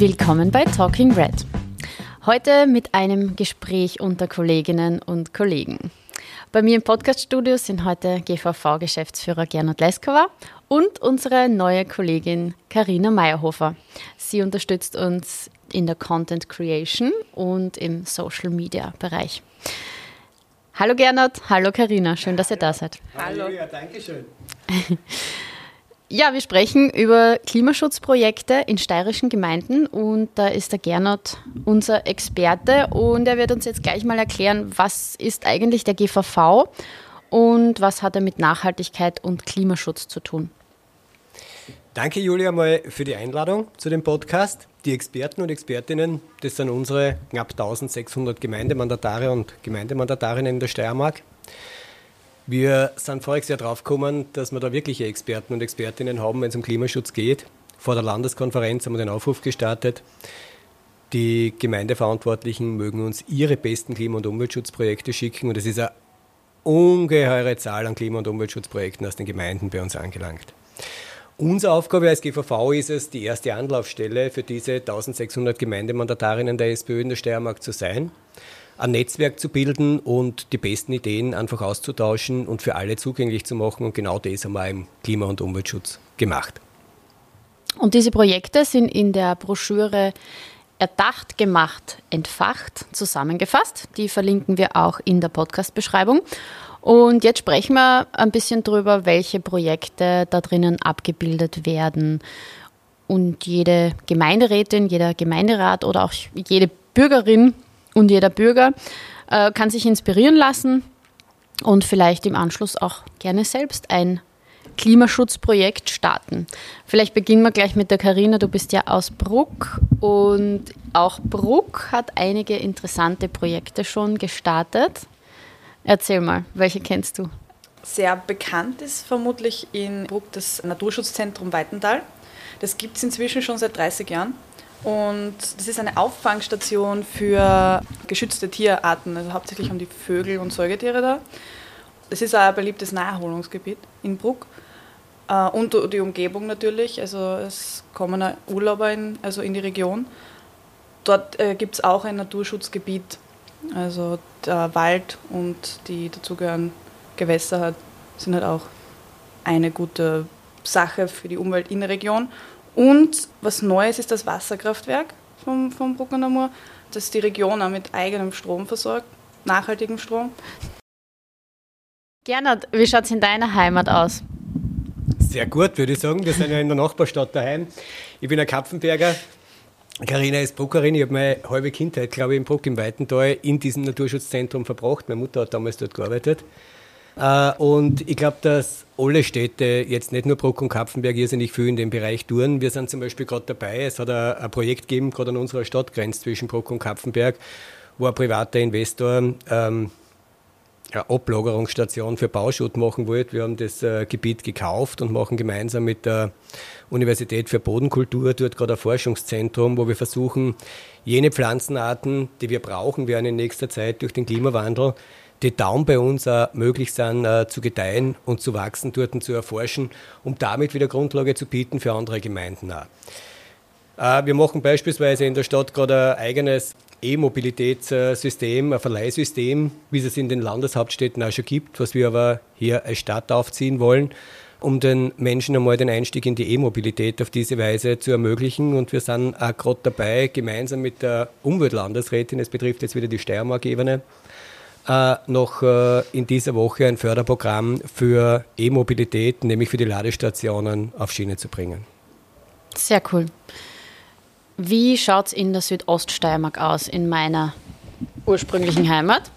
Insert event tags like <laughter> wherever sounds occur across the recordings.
Willkommen bei Talking Red. Heute mit einem Gespräch unter Kolleginnen und Kollegen. Bei mir im Podcaststudio sind heute GVV-Geschäftsführer Gernot Leskova und unsere neue Kollegin Karina Meyerhofer. Sie unterstützt uns in der Content Creation und im Social Media Bereich. Hallo Gernot, hallo Karina, schön, dass ihr da seid. Hallo, ja, danke schön. <laughs> Ja, wir sprechen über Klimaschutzprojekte in steirischen Gemeinden und da ist der Gernot unser Experte und er wird uns jetzt gleich mal erklären, was ist eigentlich der GVV und was hat er mit Nachhaltigkeit und Klimaschutz zu tun. Danke Julia mal für die Einladung zu dem Podcast. Die Experten und Expertinnen, das sind unsere knapp 1600 Gemeindemandatare und Gemeindemandatarinnen in der Steiermark. Wir sind voriges Jahr drauf gekommen, dass wir da wirkliche Experten und Expertinnen haben, wenn es um Klimaschutz geht. Vor der Landeskonferenz haben wir den Aufruf gestartet. Die Gemeindeverantwortlichen mögen uns ihre besten Klima- und Umweltschutzprojekte schicken und es ist eine ungeheure Zahl an Klima- und Umweltschutzprojekten aus den Gemeinden bei uns angelangt. Unsere Aufgabe als GVV ist es, die erste Anlaufstelle für diese 1600 Gemeindemandatarinnen der SPÖ in der Steiermark zu sein ein Netzwerk zu bilden und die besten Ideen einfach auszutauschen und für alle zugänglich zu machen. Und genau das haben wir im Klima- und Umweltschutz gemacht. Und diese Projekte sind in der Broschüre Erdacht, gemacht, entfacht zusammengefasst. Die verlinken wir auch in der Podcast-Beschreibung. Und jetzt sprechen wir ein bisschen darüber, welche Projekte da drinnen abgebildet werden. Und jede Gemeinderätin, jeder Gemeinderat oder auch jede Bürgerin und jeder Bürger äh, kann sich inspirieren lassen und vielleicht im Anschluss auch gerne selbst ein Klimaschutzprojekt starten. Vielleicht beginnen wir gleich mit der Karina. Du bist ja aus Bruck und auch Bruck hat einige interessante Projekte schon gestartet. Erzähl mal, welche kennst du? Sehr bekannt ist vermutlich in Bruck das Naturschutzzentrum Weitental. Das gibt es inzwischen schon seit 30 Jahren. Und das ist eine Auffangstation für geschützte Tierarten. Also hauptsächlich haben die Vögel und Säugetiere da. Es ist auch ein beliebtes Naherholungsgebiet in Bruck. Äh, und die Umgebung natürlich. Also es kommen Urlauber in, also in die Region. Dort äh, gibt es auch ein Naturschutzgebiet. Also der Wald und die dazugehörigen Gewässer sind halt auch eine gute Sache für die Umwelt in der Region. Und was Neues ist das Wasserkraftwerk vom, vom Bruckner das die Region auch mit eigenem Strom versorgt, nachhaltigem Strom. Gernot, wie schaut es in deiner Heimat aus? Sehr gut, würde ich sagen. Wir sind ja in der Nachbarstadt daheim. Ich bin ein Kapfenberger. Karina ist Bruckerin. Ich habe meine halbe Kindheit, glaube ich, in Bruck im Weitental in diesem Naturschutzzentrum verbracht. Meine Mutter hat damals dort gearbeitet. Äh, und ich glaube, dass alle Städte, jetzt nicht nur Bruck und Kapfenberg, irrsinnig viel in dem Bereich tun. Wir sind zum Beispiel gerade dabei, es hat ein, Projekt gegeben, gerade an unserer Stadtgrenze zwischen Bruck und Kapfenberg, wo ein privater Investor ähm, eine Ablagerungsstation für Bauschutt machen wollte. Wir haben das äh, Gebiet gekauft und machen gemeinsam mit der Universität für Bodenkultur dort gerade ein Forschungszentrum, wo wir versuchen, jene Pflanzenarten, die wir brauchen werden in nächster Zeit durch den Klimawandel, die Daumen bei uns auch möglich sind, äh, zu gedeihen und zu wachsen, dort zu erforschen, um damit wieder Grundlage zu bieten für andere Gemeinden auch. Äh, wir machen beispielsweise in der Stadt gerade ein eigenes E-Mobilitätssystem, ein Verleihsystem, wie es in den Landeshauptstädten auch schon gibt, was wir aber hier als Stadt aufziehen wollen, um den Menschen einmal den Einstieg in die E-Mobilität auf diese Weise zu ermöglichen. Und wir sind auch gerade dabei, gemeinsam mit der Umweltlandesrätin, es betrifft jetzt wieder die Steiermark-Ebene, äh, noch äh, in dieser Woche ein Förderprogramm für E-Mobilität, nämlich für die Ladestationen, auf Schiene zu bringen. Sehr cool. Wie schaut es in der Südoststeiermark aus, in meiner ursprünglichen Heimat?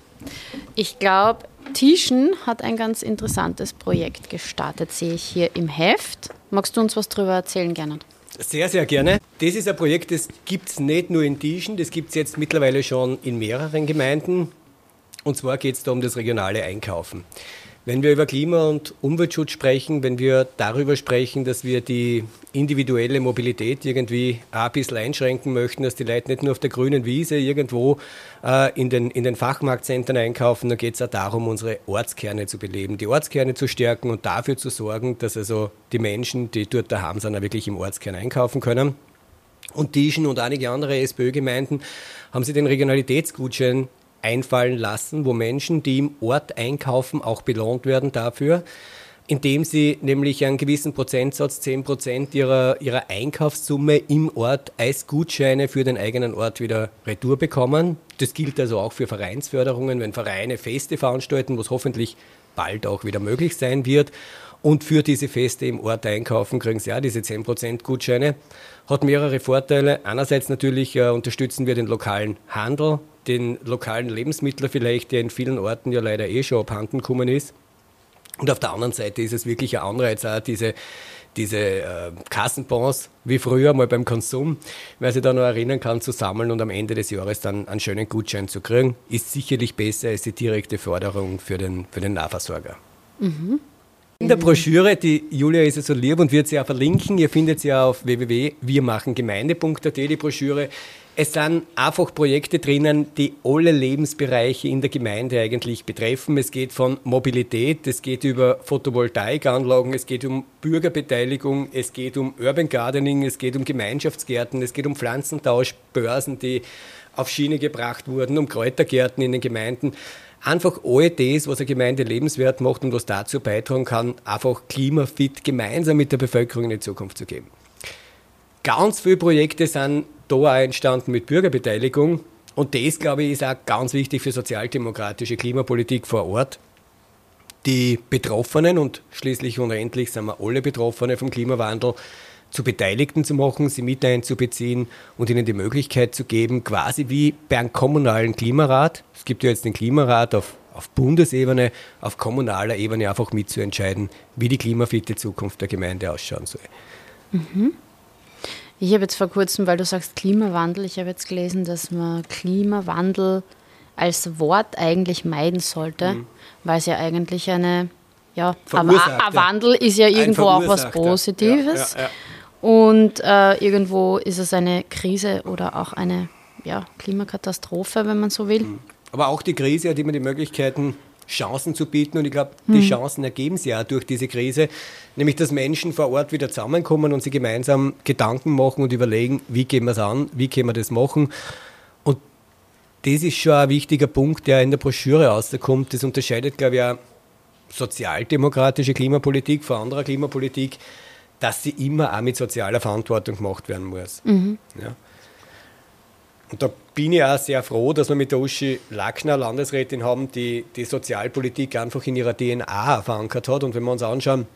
Ich glaube, Tischen hat ein ganz interessantes Projekt gestartet, sehe ich hier im Heft. Magst du uns was darüber erzählen, Gernot? Sehr, sehr gerne. Das ist ein Projekt, das gibt es nicht nur in Tischen, das gibt es jetzt mittlerweile schon in mehreren Gemeinden. Und zwar geht es da um das regionale Einkaufen. Wenn wir über Klima- und Umweltschutz sprechen, wenn wir darüber sprechen, dass wir die individuelle Mobilität irgendwie ein bisschen einschränken möchten, dass die Leute nicht nur auf der grünen Wiese irgendwo äh, in, den, in den Fachmarktzentren einkaufen, dann geht es auch darum, unsere Ortskerne zu beleben, die Ortskerne zu stärken und dafür zu sorgen, dass also die Menschen, die dort daheim sind, auch wirklich im Ortskern einkaufen können. und Tischen und einige andere SPÖ-Gemeinden haben sie den Regionalitätsgutschein einfallen lassen, wo Menschen, die im Ort einkaufen, auch belohnt werden dafür, indem sie nämlich einen gewissen Prozentsatz, 10 Prozent ihrer, ihrer Einkaufssumme im Ort als Gutscheine für den eigenen Ort wieder retour bekommen. Das gilt also auch für Vereinsförderungen, wenn Vereine Feste veranstalten, was hoffentlich bald auch wieder möglich sein wird. Und für diese Feste im Ort einkaufen kriegen sie ja diese 10% Gutscheine. Hat mehrere Vorteile. Einerseits natürlich äh, unterstützen wir den lokalen Handel, den lokalen Lebensmittler vielleicht, der in vielen Orten ja leider eh schon abhanden gekommen ist. Und auf der anderen Seite ist es wirklich ein Anreiz, auch diese, diese äh, Kassenbons, wie früher mal beim Konsum, wer sich da noch erinnern kann, zu sammeln und am Ende des Jahres dann einen schönen Gutschein zu kriegen, ist sicherlich besser als die direkte Förderung für den, für den Nahversorger. Mhm. In der Broschüre, die Julia ist ja so lieb und wird sie auch verlinken, ihr findet sie ja auf www.wirmachengemeinde.at, die Broschüre. Es sind einfach Projekte drinnen, die alle Lebensbereiche in der Gemeinde eigentlich betreffen. Es geht von Mobilität, es geht über Photovoltaikanlagen, es geht um Bürgerbeteiligung, es geht um Urban Gardening, es geht um Gemeinschaftsgärten, es geht um Pflanzentauschbörsen, die auf Schiene gebracht wurden, um Kräutergärten in den Gemeinden einfach all das, was eine Gemeinde lebenswert macht und was dazu beitragen kann, einfach klimafit gemeinsam mit der Bevölkerung in die Zukunft zu geben. Ganz viele Projekte sind da entstanden mit Bürgerbeteiligung und das, glaube ich, ist auch ganz wichtig für sozialdemokratische Klimapolitik vor Ort. Die Betroffenen und schließlich und endlich sind wir alle Betroffene vom Klimawandel, zu Beteiligten zu machen, sie mit einzubeziehen und ihnen die Möglichkeit zu geben, quasi wie bei einem kommunalen Klimarat. Es gibt ja jetzt den Klimarat auf, auf Bundesebene, auf kommunaler Ebene einfach mitzuentscheiden, wie die klimafitte Zukunft der Gemeinde ausschauen soll. Mhm. Ich habe jetzt vor kurzem, weil du sagst Klimawandel, ich habe jetzt gelesen, dass man Klimawandel als Wort eigentlich meiden sollte, mhm. weil es ja eigentlich eine, ja, ein Wandel ist ja irgendwo auch was Positives. Ja, ja, ja. Und äh, irgendwo ist es eine Krise oder auch eine ja, Klimakatastrophe, wenn man so will. Hm. Aber auch die Krise hat immer die Möglichkeiten, Chancen zu bieten. Und ich glaube, die hm. Chancen ergeben sich ja durch diese Krise. Nämlich, dass Menschen vor Ort wieder zusammenkommen und sich gemeinsam Gedanken machen und überlegen, wie gehen wir es an, wie können wir das machen. Und das ist schon ein wichtiger Punkt, der in der Broschüre rauskommt. Das unterscheidet, glaube ich, auch sozialdemokratische Klimapolitik von anderer Klimapolitik dass sie immer auch mit sozialer Verantwortung gemacht werden muss. Mhm. Ja. Und da bin ich auch sehr froh, dass wir mit der Uschi Lackner Landesrätin haben, die die Sozialpolitik einfach in ihrer DNA verankert hat. Und wenn wir uns anschauen,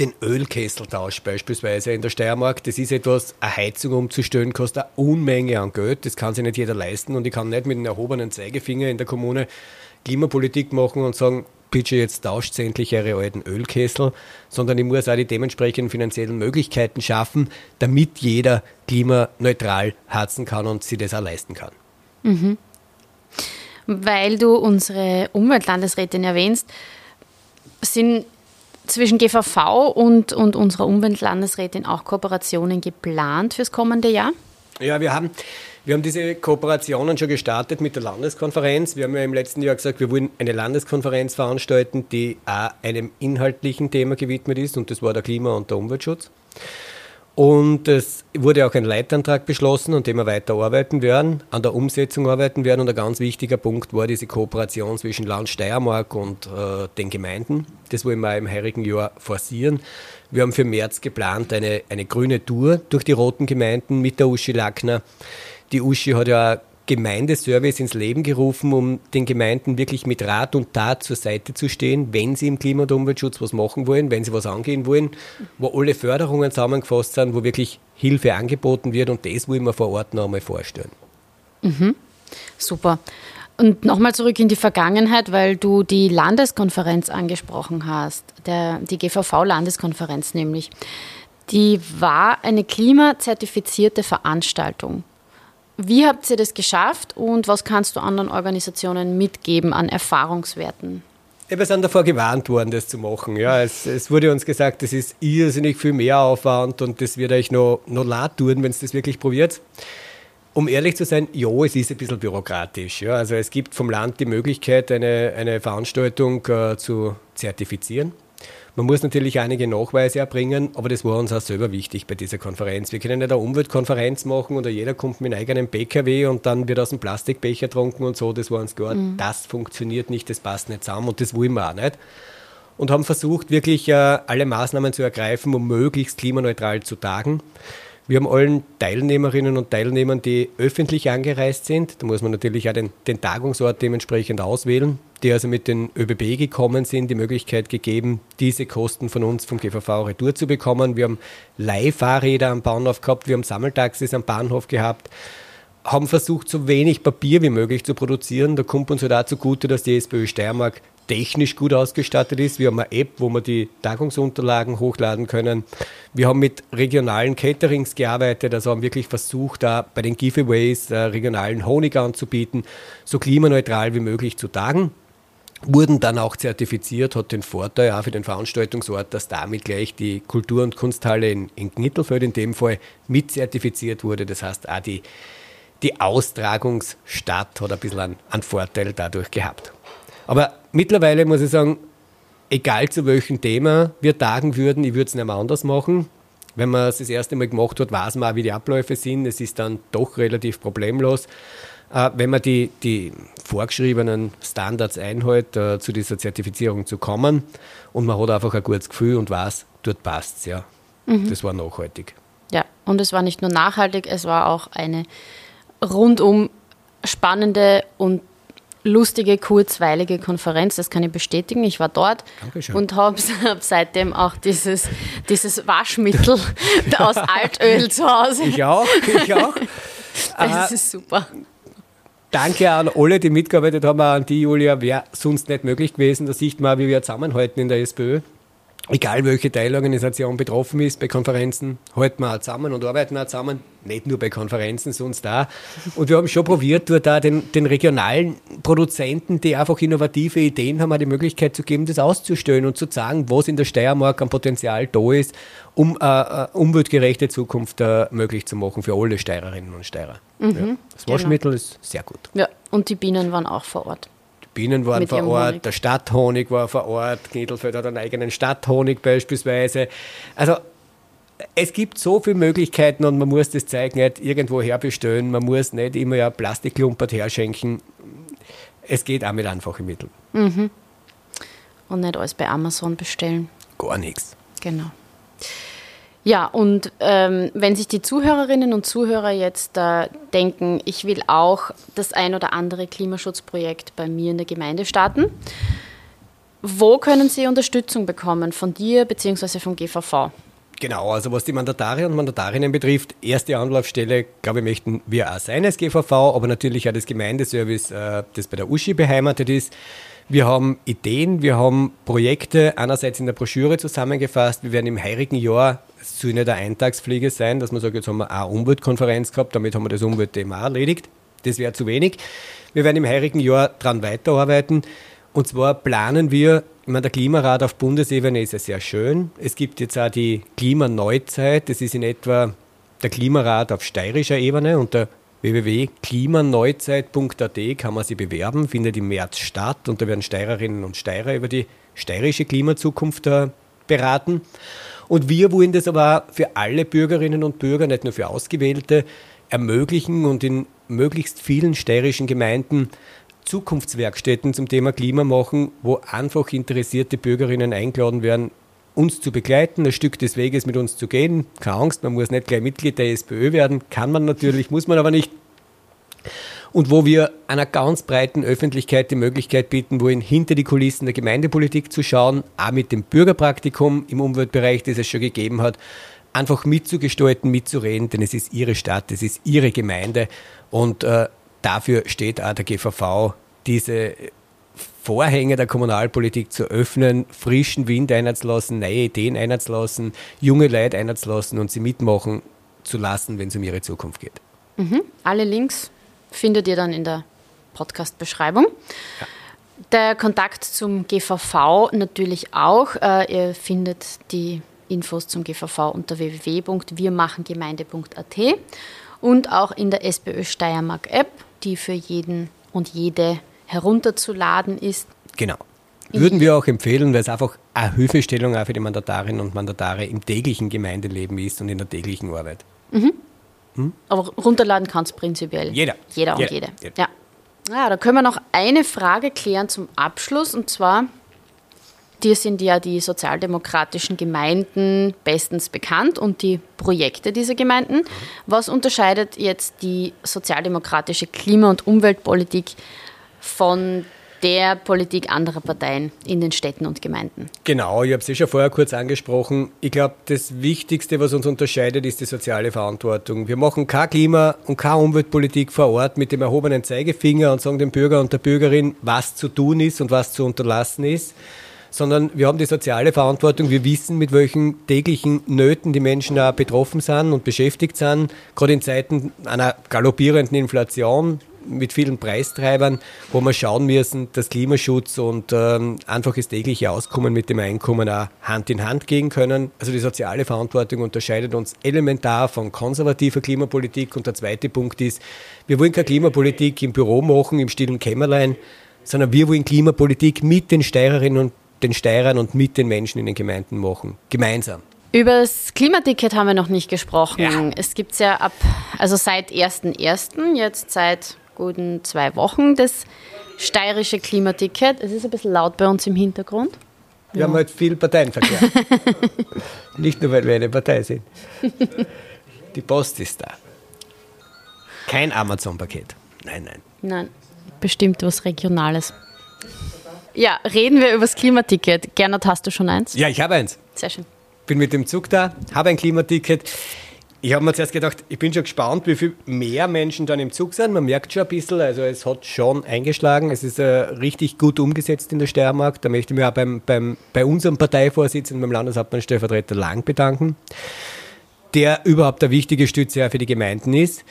den Ölkesseltausch beispielsweise in der Steiermark, das ist etwas, eine Heizung umzustellen, kostet eine Unmenge an Geld, das kann sich nicht jeder leisten und ich kann nicht mit einem erhobenen Zeigefinger in der Kommune Klimapolitik machen und sagen, bitte jetzt tauscht sie endlich ihre alten Ölkessel, sondern ich muss auch die dementsprechenden finanziellen Möglichkeiten schaffen, damit jeder klimaneutral heizen kann und sich das auch leisten kann. Mhm. Weil du unsere Umweltlandesrätin erwähnst, sind zwischen GVV und, und unserer Umweltlandesrätin auch Kooperationen geplant fürs kommende Jahr? Ja, wir haben wir haben diese Kooperationen schon gestartet mit der Landeskonferenz. Wir haben ja im letzten Jahr gesagt, wir wollen eine Landeskonferenz veranstalten, die auch einem inhaltlichen Thema gewidmet ist, und das war der Klima- und der Umweltschutz. Und es wurde auch ein Leitantrag beschlossen, an dem wir weiter arbeiten werden, an der Umsetzung arbeiten werden. Und ein ganz wichtiger Punkt war diese Kooperation zwischen Land Steiermark und äh, den Gemeinden. Das wollen wir im heurigen Jahr forcieren. Wir haben für März geplant eine, eine grüne Tour durch die roten Gemeinden mit der Uschi Lackner. Die Uschi hat ja Gemeindeservice ins Leben gerufen, um den Gemeinden wirklich mit Rat und Tat zur Seite zu stehen, wenn sie im Klima- und Umweltschutz was machen wollen, wenn sie was angehen wollen, wo alle Förderungen zusammengefasst sind, wo wirklich Hilfe angeboten wird und das wollen wir vor Ort noch einmal vorstellen. Mhm. Super. Und nochmal zurück in die Vergangenheit, weil du die Landeskonferenz angesprochen hast, der, die GVV-Landeskonferenz nämlich. Die war eine klimazertifizierte Veranstaltung. Wie habt ihr das geschafft und was kannst du anderen Organisationen mitgeben an Erfahrungswerten? Wir sind davor gewarnt worden, das zu machen. Ja, es, es wurde uns gesagt, das ist irrsinnig viel mehr Aufwand und das wird euch noch, noch leid tun, wenn es das wirklich probiert. Um ehrlich zu sein, ja, es ist ein bisschen bürokratisch. Ja. Also es gibt vom Land die Möglichkeit, eine, eine Veranstaltung äh, zu zertifizieren. Man muss natürlich einige Nachweise erbringen, aber das war uns auch selber wichtig bei dieser Konferenz. Wir können nicht eine Umweltkonferenz machen oder jeder kommt mit einem eigenen PKW und dann wird aus dem Plastikbecher getrunken und so. Das war uns klar, mhm. das funktioniert nicht, das passt nicht zusammen und das wollen wir auch nicht. Und haben versucht, wirklich äh, alle Maßnahmen zu ergreifen, um möglichst klimaneutral zu tagen. Wir haben allen Teilnehmerinnen und Teilnehmern, die öffentlich angereist sind, da muss man natürlich auch den, den Tagungsort dementsprechend auswählen, die also mit den ÖBB gekommen sind, die Möglichkeit gegeben, diese Kosten von uns vom GVV Retour zu bekommen. Wir haben Leihfahrräder am Bahnhof gehabt, wir haben Sammeltaxis am Bahnhof gehabt, haben versucht, so wenig Papier wie möglich zu produzieren. Da kommt uns halt auch zugute, dass die SPÖ Steiermark technisch gut ausgestattet ist. Wir haben eine App, wo wir die Tagungsunterlagen hochladen können. Wir haben mit regionalen Caterings gearbeitet, also haben wirklich versucht, da bei den Giveaways äh, regionalen Honig anzubieten, so klimaneutral wie möglich zu tagen. Wurden dann auch zertifiziert, hat den Vorteil auch für den Veranstaltungsort, dass damit gleich die Kultur- und Kunsthalle in, in Knittelfeld in dem Fall mit zertifiziert wurde. Das heißt, auch die, die Austragungsstadt hat ein bisschen einen, Vorteil dadurch gehabt. Aber mittlerweile muss ich sagen, egal zu welchem Thema wir tagen würden, ich würde es nicht mehr anders machen. Wenn man es das erste Mal gemacht hat, weiß man auch, wie die Abläufe sind. Es ist dann doch relativ problemlos. Äh, wenn man die, die vorgeschriebenen Standards einhält, äh, zu dieser Zertifizierung zu kommen und man hat einfach ein gutes Gefühl und weiß, dort passt es. Ja. Mhm. Das war nachhaltig. Ja, und es war nicht nur nachhaltig, es war auch eine rundum spannende und lustige, kurzweilige Konferenz, das kann ich bestätigen. Ich war dort Dankeschön. und habe <laughs> hab seitdem auch dieses, dieses Waschmittel <laughs> aus Altöl zu Hause. Ich auch, ich auch. <laughs> Das ist super. Danke an alle, die mitgearbeitet haben, an die Julia, wäre sonst nicht möglich gewesen. Da sieht man, wie wir zusammenhalten in der SPÖ egal welche Teilorganisation betroffen ist, bei Konferenzen halten wir auch zusammen und arbeiten auch zusammen, nicht nur bei Konferenzen, sonst da. Und wir haben schon probiert, dort da den, den regionalen Produzenten, die einfach innovative Ideen haben, auch die Möglichkeit zu geben, das auszustellen und zu sagen, was in der Steiermark an Potenzial da ist, um eine umweltgerechte Zukunft uh, möglich zu machen für alle Steirerinnen und Steirer. Mhm, ja. Das Waschmittel genau. ist sehr gut. Ja, und die Bienen waren auch vor Ort. Bienen waren vor Ort, Honig. der Stadthonig war vor Ort, Knittelfeld hat einen eigenen Stadthonig beispielsweise. Also es gibt so viele Möglichkeiten und man muss das Zeug nicht irgendwo herbestellen, man muss nicht immer ja Plastikklumpert herschenken. Es geht auch mit einfachen Mitteln. Mhm. Und nicht alles bei Amazon bestellen. Gar nichts. Genau. Ja, und ähm, wenn sich die Zuhörerinnen und Zuhörer jetzt äh, denken, ich will auch das ein oder andere Klimaschutzprojekt bei mir in der Gemeinde starten, wo können sie Unterstützung bekommen von dir bzw. vom GVV? Genau, also was die Mandatare und Mandatarinnen betrifft, erste Anlaufstelle, glaube ich, möchten wir auch sein als GVV, aber natürlich auch das Gemeindeservice, äh, das bei der Uschi beheimatet ist. Wir haben Ideen, wir haben Projekte einerseits in der Broschüre zusammengefasst. Wir werden im heurigen Jahr, es soll nicht eine Eintagsfliege sein, dass man sagt, jetzt haben wir eine Umweltkonferenz gehabt, damit haben wir das Umweltthema erledigt. Das wäre zu wenig. Wir werden im heurigen Jahr daran weiterarbeiten. Und zwar planen wir, ich meine, der Klimarat auf Bundesebene ist ja sehr schön. Es gibt jetzt auch die Klimaneuzeit. Das ist in etwa der Klimarat auf steirischer Ebene und der www.klimaneuzeit.at kann man sich bewerben, findet im März statt und da werden Steirerinnen und Steirer über die steirische Klimazukunft äh, beraten. Und wir wollen das aber für alle Bürgerinnen und Bürger, nicht nur für Ausgewählte, ermöglichen und in möglichst vielen steirischen Gemeinden Zukunftswerkstätten zum Thema Klima machen, wo einfach interessierte Bürgerinnen eingeladen werden, uns zu begleiten, ein Stück des Weges mit uns zu gehen. Keine Angst, man muss nicht gleich Mitglied der SPÖ werden, kann man natürlich, muss man aber nicht. Und wo wir einer ganz breiten Öffentlichkeit die Möglichkeit bieten wollen, hinter die Kulissen der Gemeindepolitik zu schauen, auch mit dem Bürgerpraktikum im Umweltbereich, das es schon gegeben hat, einfach mitzugestalten, mitzureden, denn es ist ihre Stadt, es ist ihre Gemeinde und äh, dafür steht auch der GVV, diese Vorhänge der Kommunalpolitik zu öffnen, frischen Wind einzulassen, neue Ideen einzulassen, junge Leute einzulassen und sie mitmachen zu lassen, wenn es um ihre Zukunft geht. Mhm. Alle Links findet ihr dann in der Podcast-Beschreibung. Ja. Der Kontakt zum GVV natürlich auch. Äh, ihr findet die Infos zum GVV unter www.wirmachengemeinde.at und auch in der SPÖ Steiermark App, die für jeden und jede herunterzuladen ist. Genau. Würden wir auch empfehlen, weil es einfach eine Hilfestellung auch für die Mandatarinnen und Mandatare im täglichen Gemeindeleben ist und in der täglichen Arbeit. Aber runterladen kann es prinzipiell. Jeder. Jeder und Jeder. jede. Jeder. Ja. ja, da können wir noch eine Frage klären zum Abschluss. Und zwar, dir sind ja die sozialdemokratischen Gemeinden bestens bekannt und die Projekte dieser Gemeinden. Was unterscheidet jetzt die sozialdemokratische Klima- und Umweltpolitik von der Politik anderer Parteien in den Städten und Gemeinden? Genau, ich habe es eh schon vorher kurz angesprochen. Ich glaube, das Wichtigste, was uns unterscheidet, ist die soziale Verantwortung. Wir machen keine Klima- und keine Umweltpolitik vor Ort mit dem erhobenen Zeigefinger und sagen dem Bürger und der Bürgerin, was zu tun ist und was zu unterlassen ist, sondern wir haben die soziale Verantwortung. Wir wissen, mit welchen täglichen Nöten die Menschen auch betroffen sind und beschäftigt sind, gerade in Zeiten einer galoppierenden Inflation mit vielen Preistreibern, wo wir schauen müssen, dass Klimaschutz und ähm, einfaches tägliche Auskommen mit dem Einkommen auch Hand in Hand gehen können. Also die soziale Verantwortung unterscheidet uns elementar von konservativer Klimapolitik. Und der zweite Punkt ist, wir wollen keine Klimapolitik im Büro machen, im stillen Kämmerlein, sondern wir wollen Klimapolitik mit den Steirerinnen und den Steirern und mit den Menschen in den Gemeinden machen. Gemeinsam. Über das Klimaticket haben wir noch nicht gesprochen. Ja. Es gibt es ja ab, also seit 1.1., jetzt seit guten zwei Wochen, das steirische Klimaticket. Es ist ein bisschen laut bei uns im Hintergrund. Wir haben halt viel Parteienverkehr. <laughs> Nicht nur, weil wir eine Partei sind. Die Post ist da. Kein Amazon-Paket. Nein, nein. Nein, bestimmt was Regionales. Ja, reden wir über das Klimaticket. Gernot, hast du schon eins? Ja, ich habe eins. Sehr schön. Bin mit dem Zug da, habe ein Klimaticket. Ich habe mir zuerst gedacht, ich bin schon gespannt, wie viel mehr Menschen dann im Zug sind. Man merkt schon ein bisschen, also es hat schon eingeschlagen. Es ist äh, richtig gut umgesetzt in der Steiermark. Da möchte ich mich auch beim, beim, bei unserem Parteivorsitzenden, beim Landeshauptmann Stellvertreter Lang bedanken, der überhaupt der wichtige Stütze für die Gemeinden ist.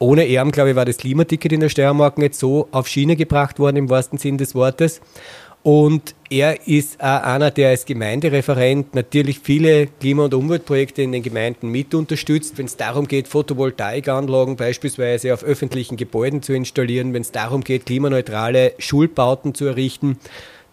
Ohne ihn, glaube ich, war das Klimaticket in der Steiermark nicht so auf Schiene gebracht worden, im wahrsten Sinn des Wortes. Und er ist auch einer, der als Gemeindereferent natürlich viele Klima- und Umweltprojekte in den Gemeinden mit unterstützt, wenn es darum geht, Photovoltaikanlagen beispielsweise auf öffentlichen Gebäuden zu installieren, wenn es darum geht, klimaneutrale Schulbauten zu errichten.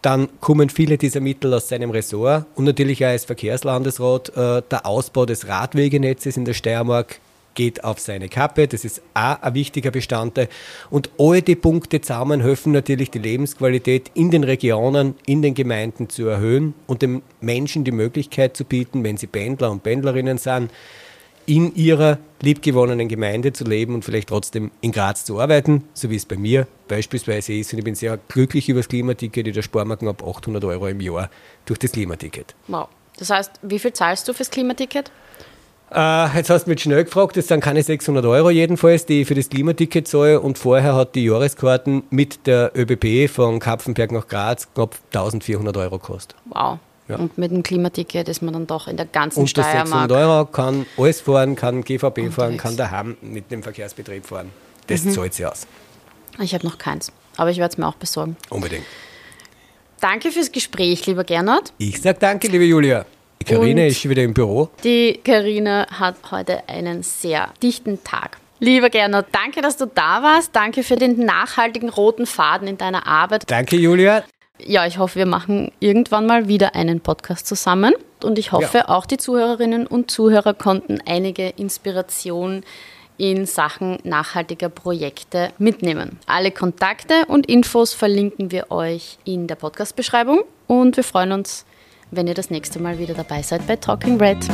Dann kommen viele dieser Mittel aus seinem Ressort und natürlich auch als Verkehrslandesrat äh, der Ausbau des Radwegenetzes in der Steiermark geht auf seine Kappe. Das ist auch ein wichtiger Bestandteil. Und all die Punkte zusammen helfen natürlich, die Lebensqualität in den Regionen, in den Gemeinden zu erhöhen und den Menschen die Möglichkeit zu bieten, wenn sie Pendler und Pendlerinnen sind, in ihrer liebgewonnenen Gemeinde zu leben und vielleicht trotzdem in Graz zu arbeiten, so wie es bei mir beispielsweise ist. Und ich bin sehr glücklich über das Klimaticket. Ich spare mir knapp 800 Euro im Jahr durch das Klimaticket. Wow. Das heißt, wie viel zahlst du fürs Klimaticket? Äh, jetzt hast du mich schnell gefragt, das sind keine 600 Euro jedenfalls, die ich für das Klimaticket zahle. Und vorher hat die Jahreskarten mit der ÖBB von Kapfenberg nach Graz knapp 1400 Euro gekostet. Wow. Ja. Und mit dem Klimaticket ist man dann doch in der ganzen Unter 600 Steiermark. Euro kann alles fahren, kann GVB fahren, kann daheim mit dem Verkehrsbetrieb fahren. Das Mhm. zahlt sich aus. Ich habe noch keins, aber ich werde es mir auch besorgen. Unbedingt. Danke fürs Gespräch, lieber Gernot. Ich sag danke, liebe Julia. Die Karine ist wieder im Büro. Die Karina hat heute einen sehr dichten Tag. Lieber Gernot, danke, dass du da warst. Danke für den nachhaltigen roten Faden in deiner Arbeit. Danke, Julia. Ja, ich hoffe, wir machen irgendwann mal wieder einen Podcast zusammen. Und ich hoffe, Ja. auch die Zuhörerinnen und Zuhörer konnten einige Inspiration in Sachen nachhaltiger Projekte mitnehmen. Alle Kontakte und Infos verlinken wir euch in der Podcast-Beschreibung. Und wir freuen uns, wenn ihr das nächste Mal wieder dabei seid bei Talking Red.